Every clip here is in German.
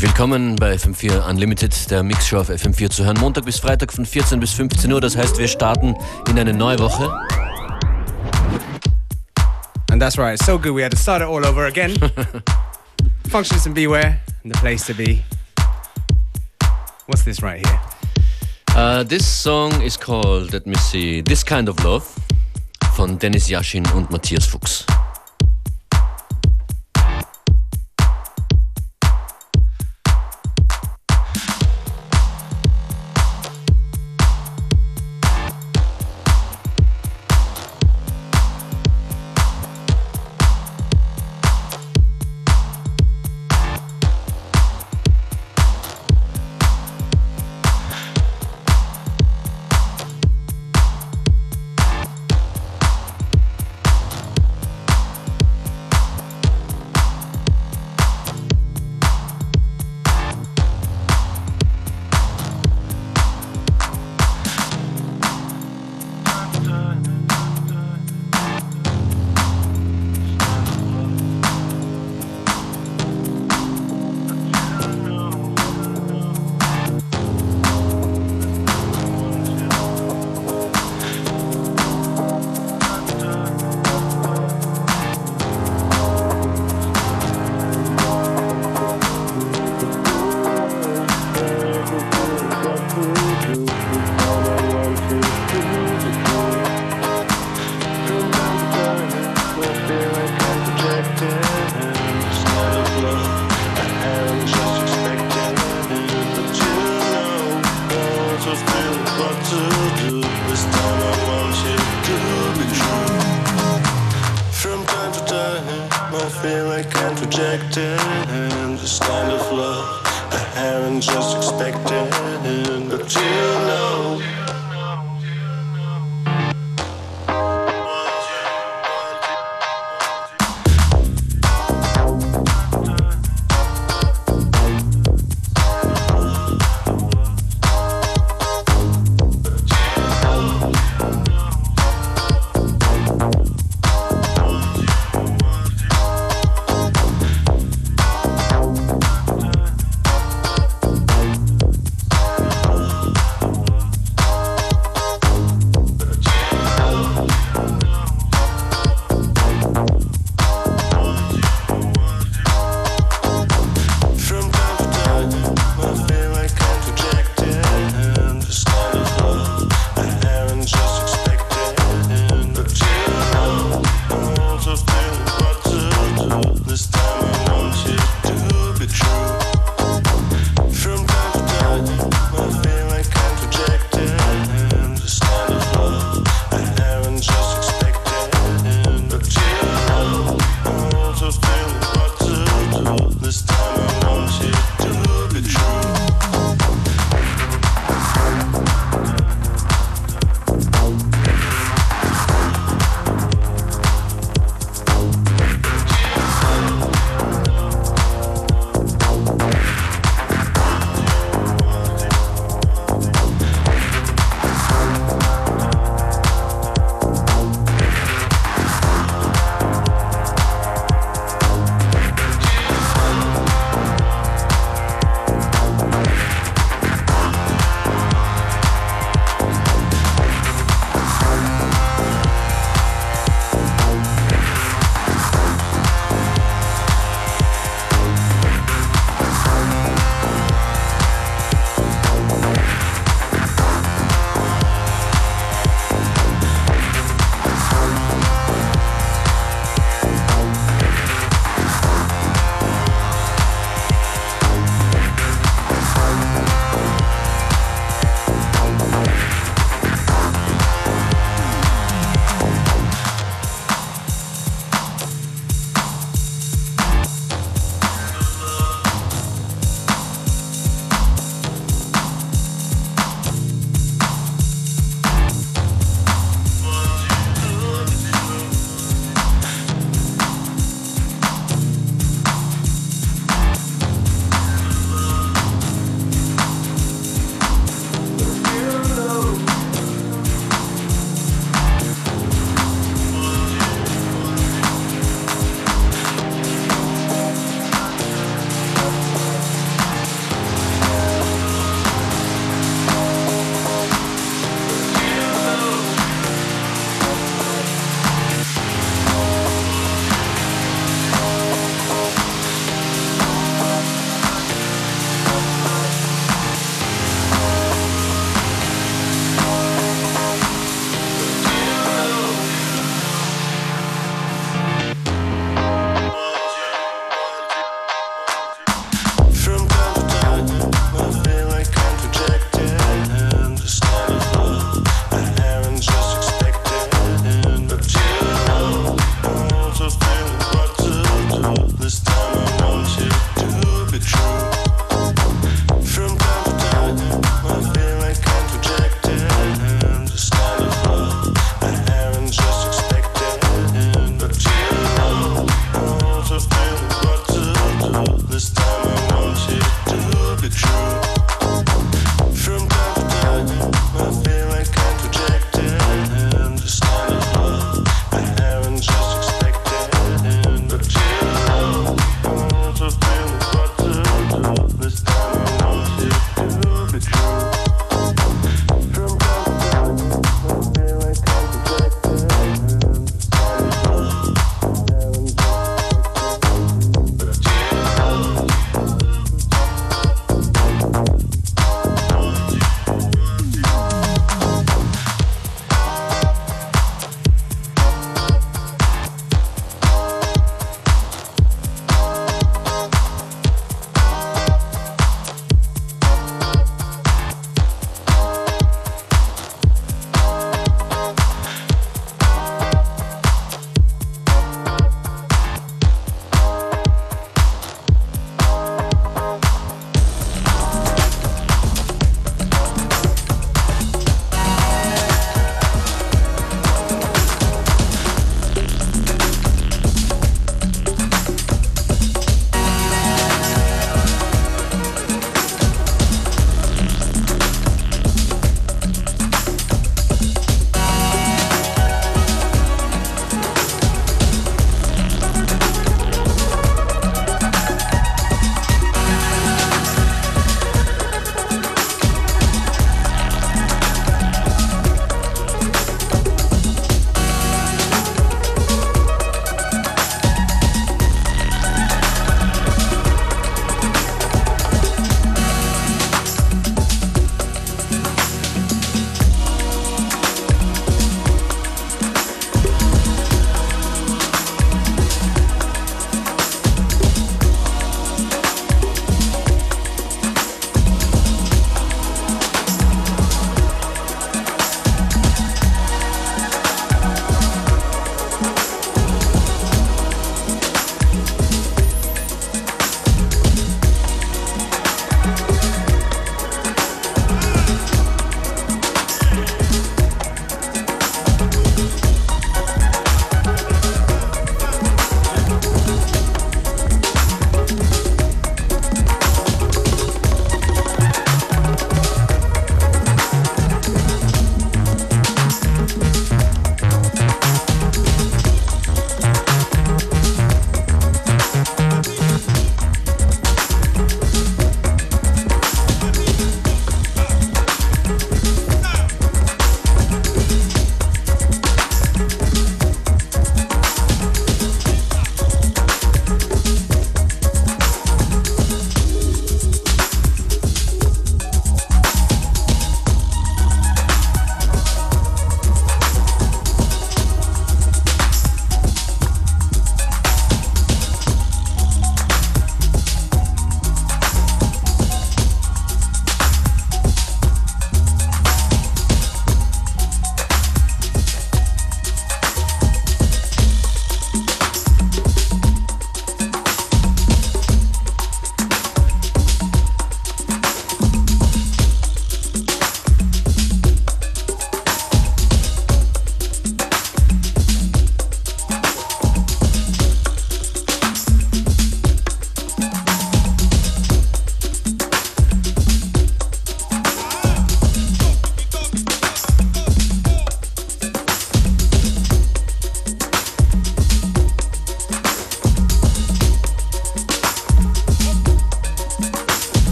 Herzlich willkommen bei FM4 Unlimited, der Mixshow auf FM4 zu hören. Montag bis Freitag von 14 bis 15 Uhr. Das heißt, wir starten in eine neue Woche. And that's right, so good we had to start it all over again. Functions and Beware, the place to be. What's this right here? Uh, this song is called, let me see, This Kind of Love von Dennis Yashin und Matthias Fuchs.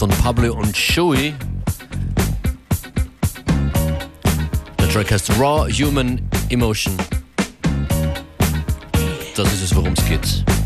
Von Pablo und Shoei. Der Track heißt Raw Human Emotion. Das ist es, worum es geht.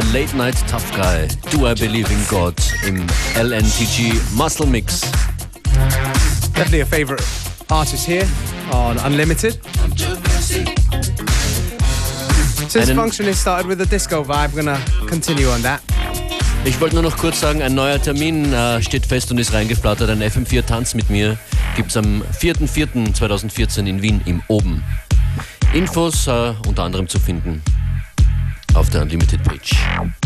Beliebte Late Night Tough Guy, Do I Believe in God im LNTG Muscle Mix. Definitely a favourite artist here on Unlimited. Since Functionist started with a disco vibe, we're gonna continue on that. Ich wollte nur noch kurz sagen, ein neuer Termin äh, steht fest und ist reingeflattert. Ein FM4 Tanz mit mir gibt es am 4.4.2014 in Wien im Oben. Infos äh, unter anderem zu finden of the Unlimited Page.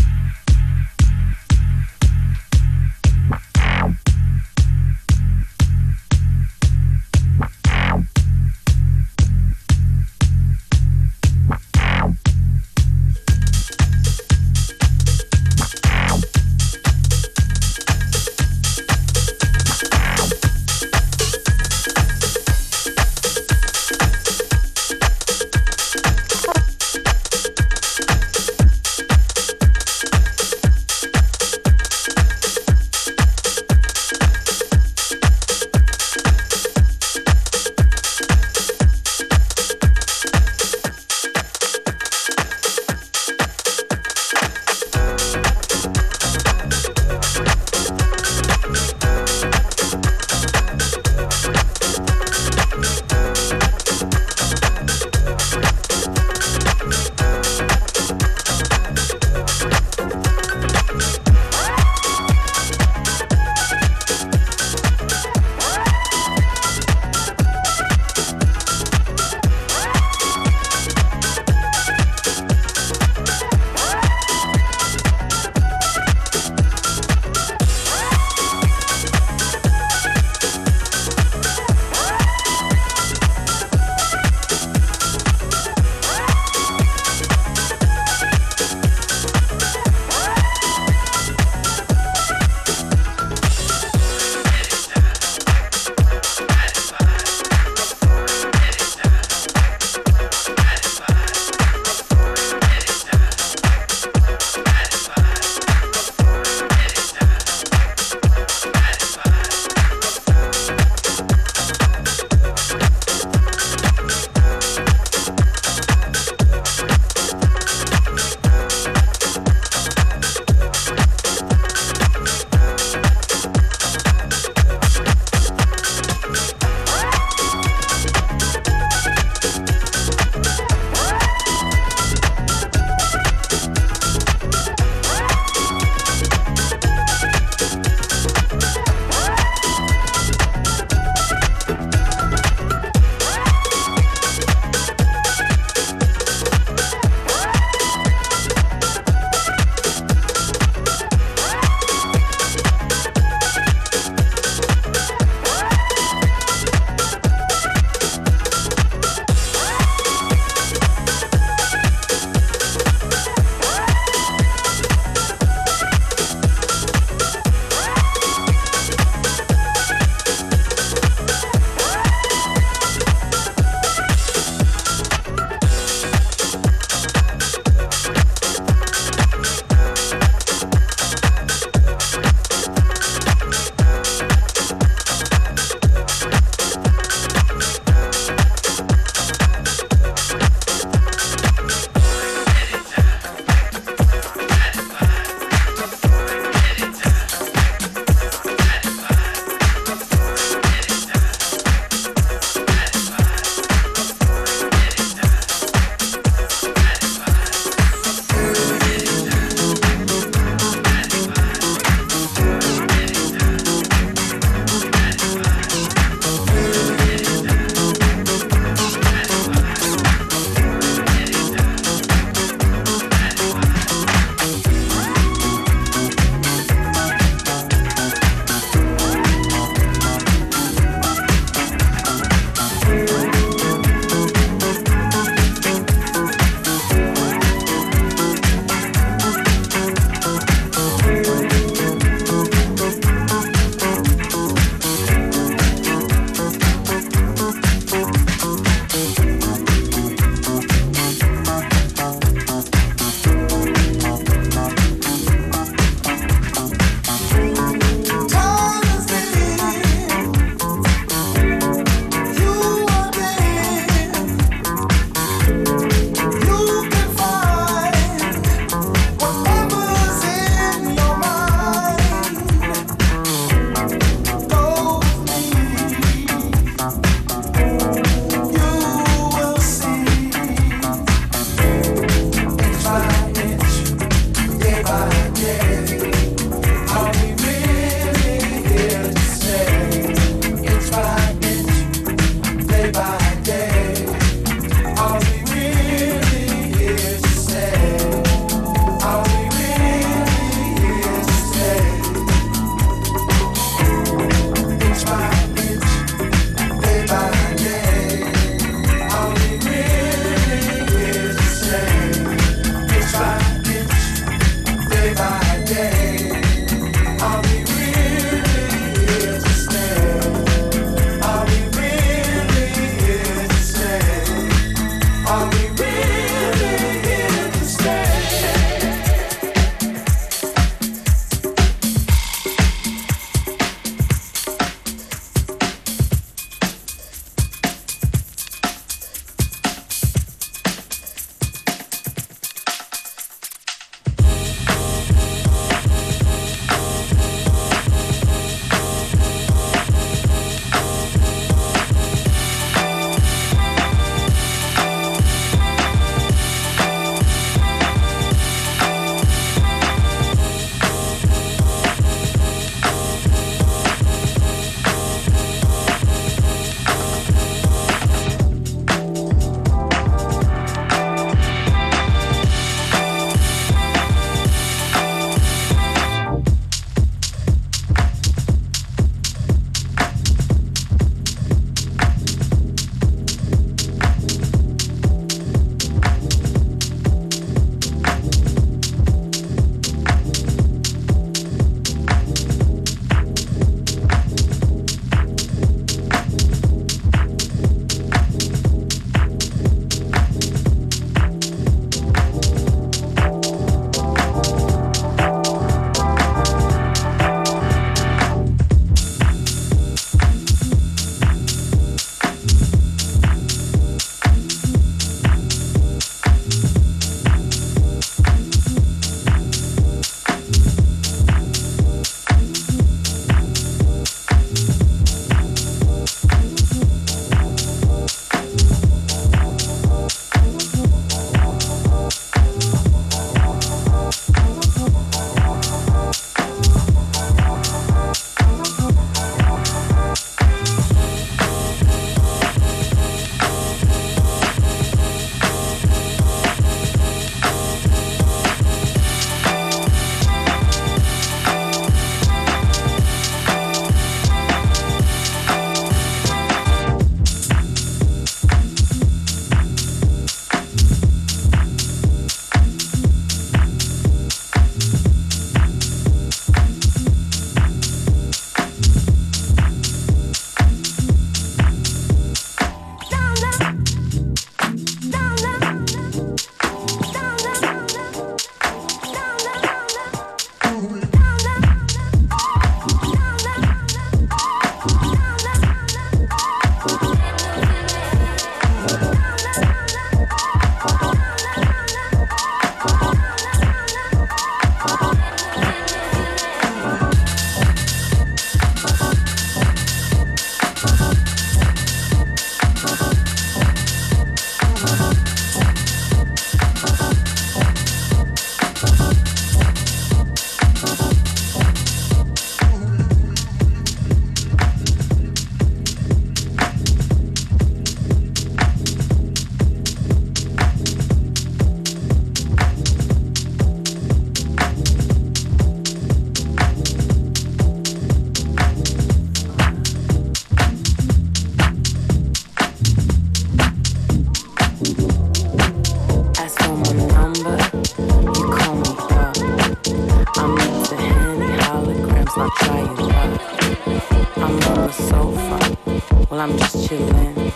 I try you up. I'm on the sofa, well, I'm just chillin'.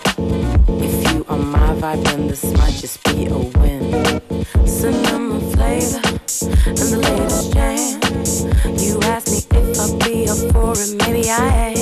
If you are my vibe, then this might just be a win. Cinema flavor and the latest jam. You ask me if I'd be up for it, maybe I am.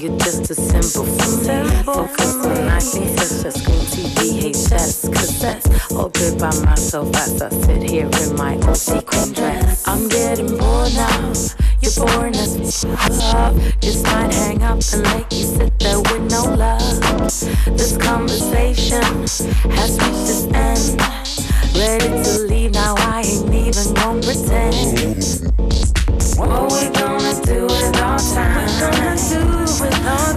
you're just a symbol for me. Focus on 90s, such as screen TV, HS, cassettes. All good by myself as I sit here in my old sequin dress. I'm getting bored now. You're boring us love. Just might hang up and like you sit there with no love. This conversation has reached its end. Ready to leave now, I ain't even gonna pretend. What we gonna do with our time? What we gonna do alone.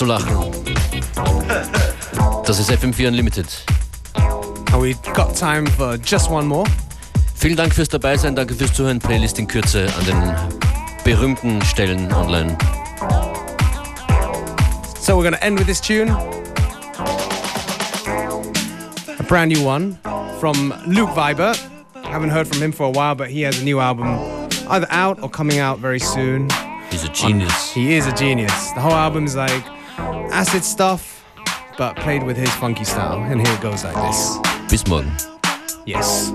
Zu lachen. Das ist FM4 Unlimited. And we've got time for just one more. Vielen Dank fürs Dabeisein, danke fürs Zuhören. Playlist in Kürze an den berühmten Stellen online. So we're to end with this tune. A brand new one from Luke Viber. Haven't heard from him for a while, but he has a new album either out or coming out very soon. He's a genius. He is a genius. The whole album is like acid stuff, but played with his funky style. And here it goes like this. Bis morgen. Yes.